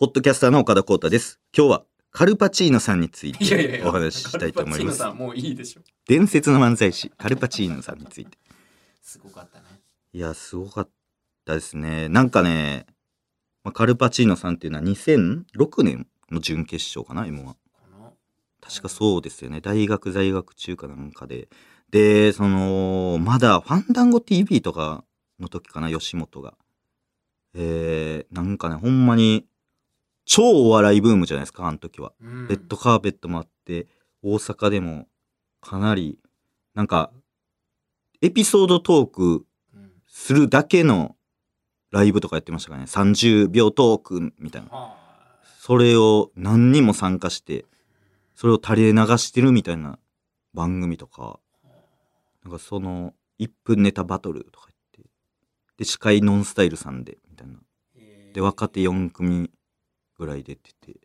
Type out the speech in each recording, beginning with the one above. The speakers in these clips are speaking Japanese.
ポッドキャスターの岡田光太です。今日はカルパチーノさんについいやいやいやてお話ししたいと思いますカルパチーノさ。んもういいでしょ。伝説の漫才師、カルパチーノさんについて。すごかったね。いや、すごかったですね。なんかね、まあ、カルパチーノさんっていうのは2006年の準決勝かな、M1。この確かそうですよね。大学在学中かなんかで。で、その、まだファンダンゴ TV とかの時かな、吉本が。えー、なんかね、ほんまに、超お笑いブームじゃないですか、あの時は。うんレッドカーペットもあって、大阪でもかなり、なんか、エピソードトークうんするだけのライブとかやってましたからね。30秒トークみたいな。はそれを何人も参加して、それを垂れ流してるみたいな番組とか、なんかその、1分ネタバトルとか言って、で、司会ノンスタイルさんで、みたいな。いで、若手4組ぐらい出てて、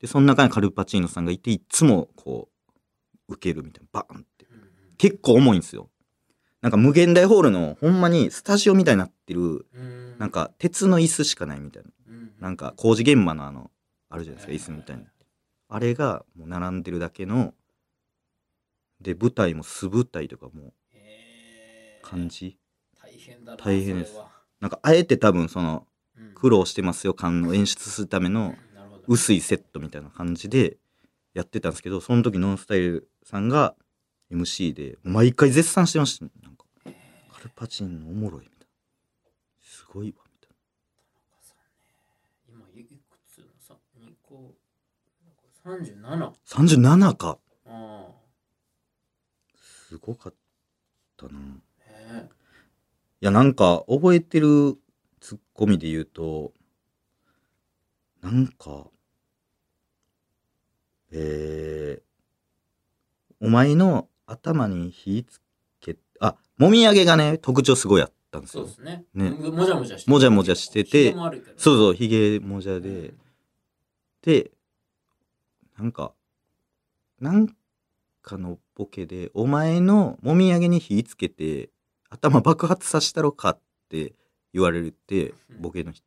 で、その中にカルパチーノさんがいて、いつもこう、受けるみたいな、バーンって。うん結構重いんですよ。なんか無限大ホールの、ほんまにスタジオみたいになってる、うんなんか鉄の椅子しかないみたいな。うんなんか工事現場のあの、あるじゃないですか、椅子みたいな。あれがもう並んでるだけの、で、舞台も素舞台とかもへー感じ。大変だな大変ですなんかあえて多分その、うん苦労してますよ感を演出するための薄いセットみたいな感じでやってたんですけど、その時ノンスタイルさんが MC で、毎回絶賛してましたね。なんか、カルパチンのおもろいみたいな。すごいわ、みたい今いくつのさ二個三十七な。37か。あすごかったな。あねいや、なんか、覚えてるツッコミで言うと、なんか、えー、お前の頭に火つけ、あ、もみあげがね、特徴すごいあったんですよ。そうで。すね。ね。ももじゃもじゃしてもじゃもじゃしててそうそう、ひげもじゃうでん、で、なんか、なんかのボケで、お前のもみあげに火つけて、頭爆発させたろかって言われて、うん。ボケの人。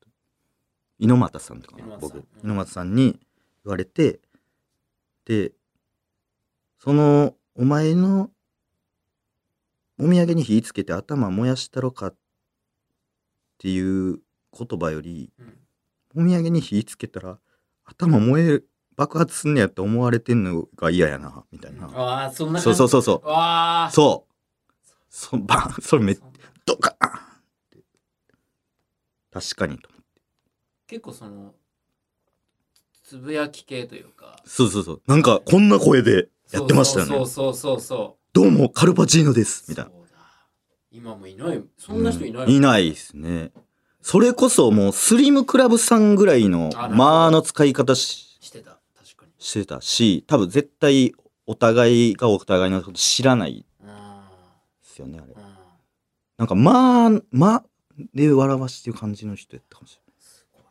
猪俣さんとかな、猪俣さん。僕。うん。猪俣さんに言われて、で、その、お前の、もみあげに火つけて頭燃やしたろかっていう言葉より、うん。もみあげに火つけたら頭燃える爆発すんねやって思われてんのが嫌やなみたいな、ああそんなそうそうそうそう。そう。そばそれめっそんなドカーンって確かにと思って。結構そのつぶやき系というか。そうそうそう。なんかこんな声でやってましたよね。そうそうそうそうどうもカルパチーノです。みたいな。そうだ。今もいない。そんな人いない、うん。いないですね。それこそもうスリムクラブさんぐらいの間の使い方ししてた。確かに。してたし多分絶対お互いがお互いのこと知らないあですよねあれ。なんかまあまで笑わしてる感じの人やったかもしれない。ーすごいね。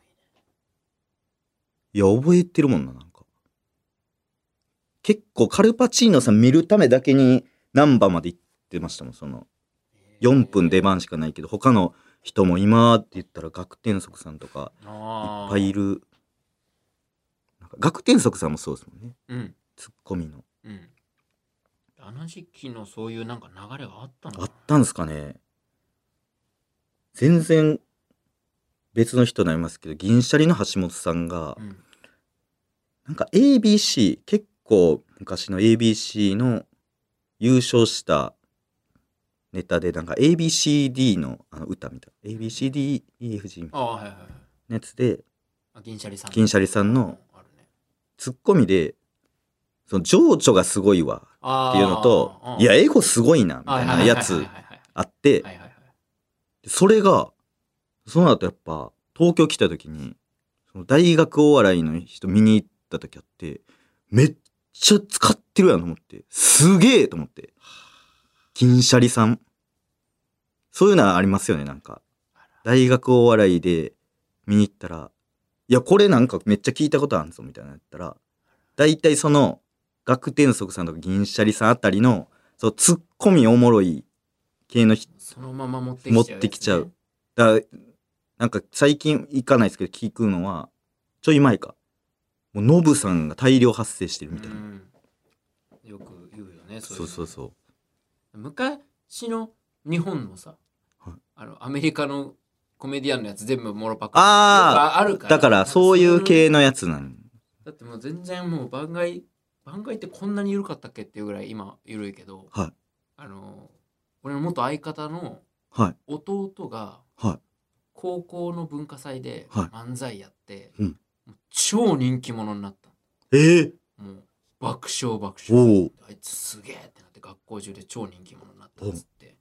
いや覚えてるもんななんか。結構カルパチーノさん見るためだけに難波まで行ってましたもんその。4分出番しかないけど他の人も今って言ったら学天則さんとかいっぱいいる。なんか学天則さんもそうですもんね。うん。ツッコミの。うん。あの時期のそういうなんか流れがあったのあったんですかね全然別の人になりますけど銀シャリの橋本さんがうん。なんか ABC 結構昔の ABC の優勝したネタでなんか ABCD のあの歌みたいな ABCDEFG みたいな。やつであ銀シャリさん銀シャリさんのツッコミでその情緒がすごいわっていうのとうん。いやエゴすごいなみたいなやつあってそれがその後やっぱ東京来た時にその大学お笑いの人見に行った時あってめっちゃ使ってるやんと思ってすげえと思って。銀シャリさん。そういうのはありますよねなんか。大学お笑いで見に行ったらいやこれなんかめっちゃ聞いたことあるぞみたいなやったら大体その学天則さんとか銀シャリさんあたりのそうツッコミおもろい系の人そのまま持ってきちゃう持ってきちゃうだなんか最近行かないですけど聞くのはちょい前か。もうノブさんが大量発生してるみたいな。うんよく言うよねそういそうそうそう。昔の日本のさ、はいあのアメリカのコメディアンのやつ全部モロパクああるからだからそういう系のやつなん。だってもう全然もう番外番外ってこんなに緩かったっけっていうぐらい今緩いけど、はいあの俺の元相方のはい。弟がはい。高校の文化祭ではい。漫才やって、うん。もう超人気者になった。ええもう爆笑爆お笑。お。あいつすげえってなって学校中で超人気者になったっつって。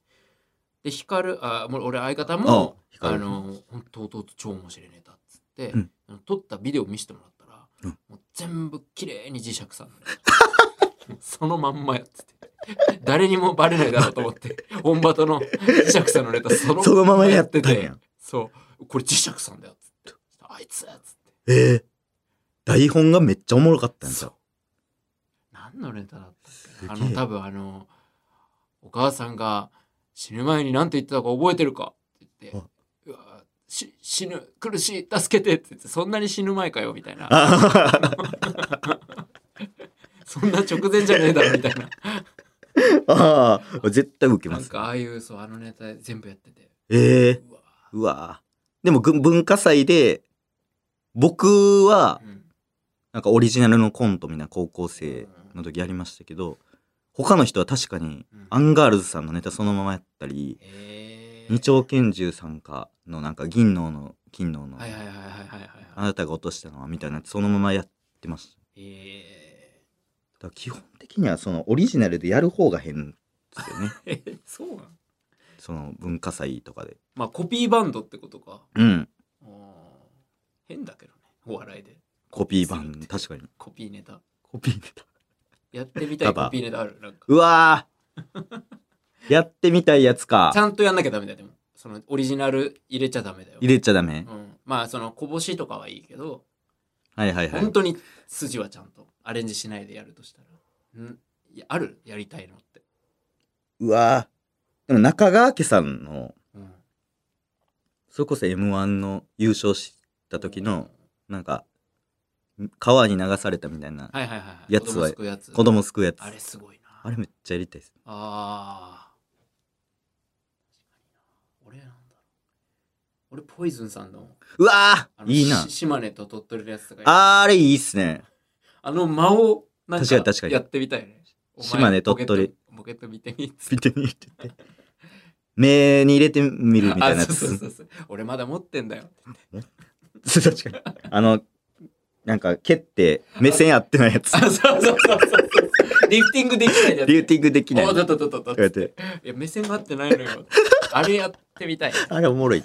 で光あもう俺相方もあ光あの本当弟超面白いネタっつって、うん。あの撮ったビデオ見せてもらったら、うん。もう全部綺麗に磁石さん そのまんまやっつって 誰にもバレないだろうと思ってオンバトの磁石さんのネタそのそのままやってたんや。そう。これ磁石さんだよっつって。あいつっつって。ええ台本がめっちゃおもろかったんで。何のネタだったっけ？あの多分あのお母さんが死ぬ前に何て言ってたか覚えてるか？って言って「うわし死ぬ苦しい助けて」って言ってそんなに死ぬ前かよみたいな。あ そんな直前じゃねえだろみたいなあー、絶対受けます。なんかああいうそうあのネタ全部やってて。ええうわうわでもぐ文化祭で、僕は、うん。なんかオリジナルのコントみたいな高校生の時やりましたけど、他の人は確かにうん。アンガールズさんのネタそのままやったり、二丁拳銃さんかのなんか銀のの金のの、あなたが落としたのはみたいなそのままやってました。えだ基本的にはそのオリジナルでやる方が変ですよね。そうなのその文化祭とかで。まあコピーバンドってことかうん。変だけどねお笑いでコピー版するって確かに。コピーネタコピーネタ。やってみたいコピーネタあるなんかうわー やってみたいやつかち。ゃんとやんなきゃダメだよでもそのオリジナル入れちゃダメだよ入れちゃダメ。うん、まあそのこぼしとかはいいけど、はいはいはい本。当に筋はちゃんとアレンジしないでやるとしたら。ん？いやある？やりたいのって、うわ。ーでも中川家さんの、うん、それこそ M1 の優勝した時の、なんか、川に流されたみたいな、はいはいはいはい。やつは子供救うやつ。子供救うやつ。あれすごいな。あれめっちゃやりたいです。あー。俺なんだろう。俺ポイズンさんのうわあのーいいな。し。島根と鳥取のやつとかあれいいっすね。あの間をな確かに確かにやってみたいねお前島根鳥取ポケットポケット見てみっつって見てみてって。目に入れてみるみたいなやつ。あそうそうそうそう俺まだ持ってんだよ 確かに。あの、なんか蹴って目線合ってないやつ。あそうそうそうそうそうリフティングできないやつリューティングできない。おこだだだだだうやって。いや目線が合ってないのよあれやってみたいあれおもろい。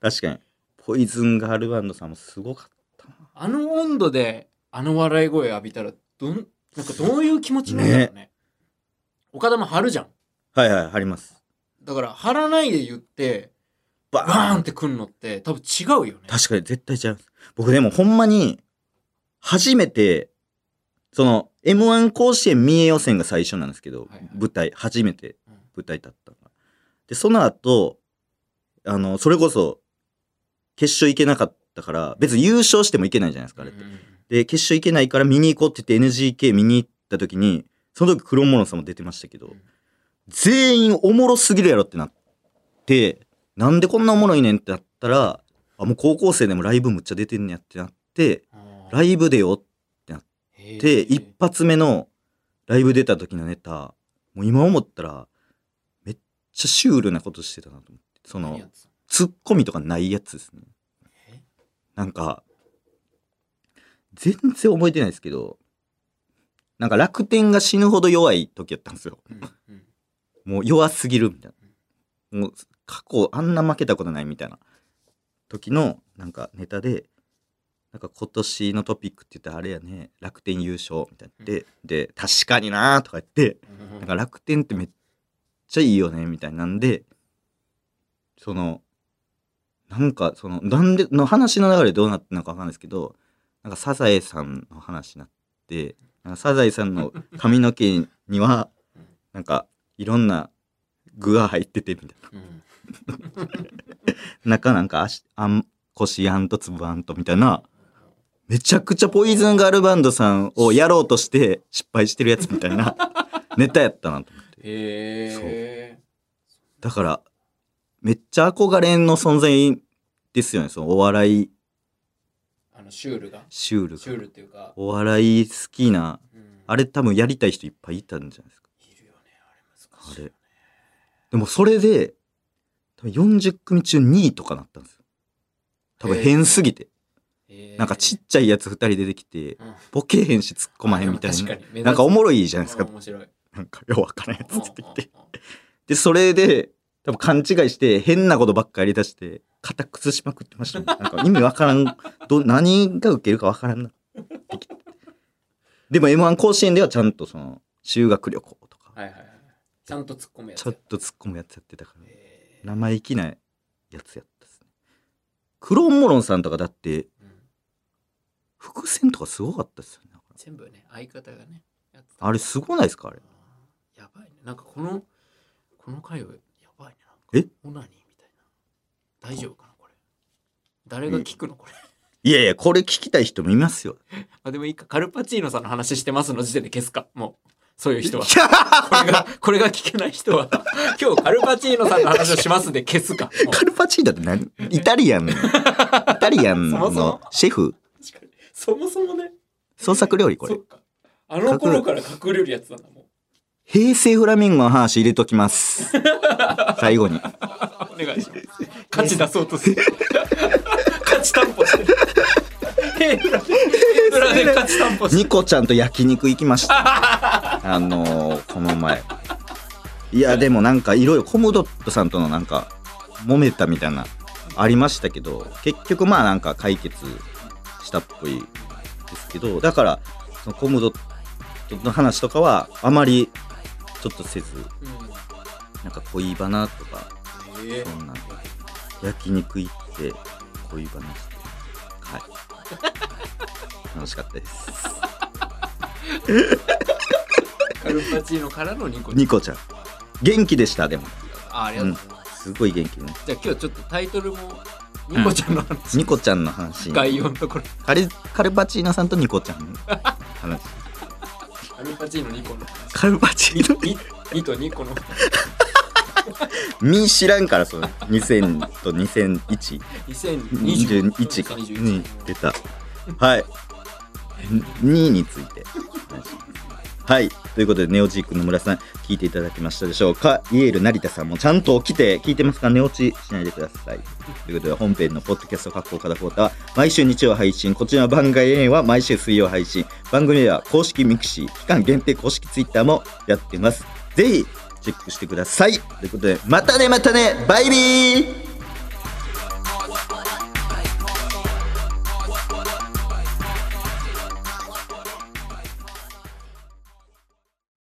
確かに。ポイズンガールバンドさんもすごかったな。あの温度であの笑い声浴びたらどんなんかどういう気持ちなんだろうね岡田も張るじゃんはいはい、貼ります。だから張らないで言ってババーンってくんのって多分違うよね確かに絶対違います。僕でもほんまに、初めて、その、M1 甲子園三重予選が最初なんですけど、はいはい舞台、初めてうん舞台立ったのが。で、その後、あの、それこそ、決勝行けなかったから、別に優勝してもいけないじゃないですか、あれって。うんうんで、決勝行けないから見に行こうって言って NGK 見に行った時に、その時黒モさんも出てましたけど、うん全員おもろすぎるやろってなって、なんでこんなおもろいねんってなったら、あ、もう高校生でもライブむっちゃ出てんねやってなって、ライブ出ようへーって、一発目のライブ出た時のネタ、もう今思ったら、めっちゃシュールなことしてたなと思って。そのツッコミとかないやつですね。え？なんか、全然覚えてないですけど、なんか楽天が死ぬほど弱い時やったんですよ。うんうんもう弱すぎるみたいな。もう過去あんな負けたことないみたいな時のなんかネタで、なんか今年のトピックって言ったらあれやね、楽天優勝みたいなで、で、確かになーとか言って、うんなんか楽天ってめっちゃいいよねみたいなんで、その、なんかその、なんで、の話の流れどうなってんのかわかんないですけど、なんかサザエさんの話になって、なんかサザエさんの髪の毛には、なんかいろんな具が入っててみたいな。うん中なんか足あん、腰あんとつぶあんとみたいな、めちゃくちゃポイズンガールバンドさんをやろうとして失敗してるやつみたいな ネタやったなと思って。へえだから、めっちゃ憧れの存在ですよね、そのお笑い、あのシュールがシュールが。シュールっていうか、お笑い好きな、うんあれ多分やりたい人いっぱいいたんじゃないですか。いるよねあれ難しいよねでもそれで、多分40組中2位とかなったんですよ。多分変すぎて。へーなんかちっちゃいやつ2人出てきて、うんボケへんし突っ込まへんみたいな。なんかおもろいじゃないですかうん。面白いなんかようわからんやつ出てきて。で、それで、多分勘違いして変なことばっかり出して、肩崩しまくってましたもん。なんか意味わからん、ど、何が受けるかわからんな。でも M1 甲子園ではちゃんとその、修学旅行とか、はいはいはいちゃんと突っ込むやつちょっと突っ込むやつやってたから、生意気なやつやったですね。クローンモロンさんとかだって、うん伏線とかすごかったですよね。全部ね相方がねあれすごないですかあれ。やばいねなんかこのこの回はやばいねえ？オナニーみたいな。大丈夫かなこれ。誰が聞くのこれ？いやいや、これ聞きたい人もいますよ。あでもいいか。カルパチーノさんの話してますの時点で消すか。もうそういう人は。これがこれが聞けない人は。今日カルパチーノさんの話をしますんで消すか。カルパチーノって何？イタリアン。の、イタリアンのシェフ？そもそもね。創作料理これ。あの頃から隠れるやつなんだも平成フラミンゴの話入れときます。最後に。うお願いします価値出そうとする価値担保してるニコちゃんと焼肉行きました。あのー、この前。いや、でもなんかいろいろコムドットさんとのなんか揉めたみたいなありましたけど、結局まあなんか解決したっぽいですけど、だからそのコムドットの話とかはあまりちょっとせず、うんなんか恋バナとか、えそんな焼肉行って恋バナして、はい。楽しかったです。カルパチーノからのニコニコちゃん。元気でした、でも。あありがとうございます、すごい元気ね。じゃあ今日ちょっとタイトルもニコちゃんの話、ニコちゃんの話。概要のところカルカルパチーノさんとニコちゃんの話。カルパチーノニコの話カルパチーノニニとニコのみ知らんから、その2000と2001。2021 21かに出た。はい。2について。はい。ということで、ネオジークの村さん、聞いていただきましたでしょうか？イエール成田さんもちゃんと起きて聞いてますか？寝落ちしないでください。ということで、本編のポッドキャスト格好からフォータは毎週日曜配信。こちらの番外編は毎週水曜配信。番組では公式ミクシー、期間限定公式ツイッターもやってます。ぜひ、チェックしてください。ということで、またねまたねバイビー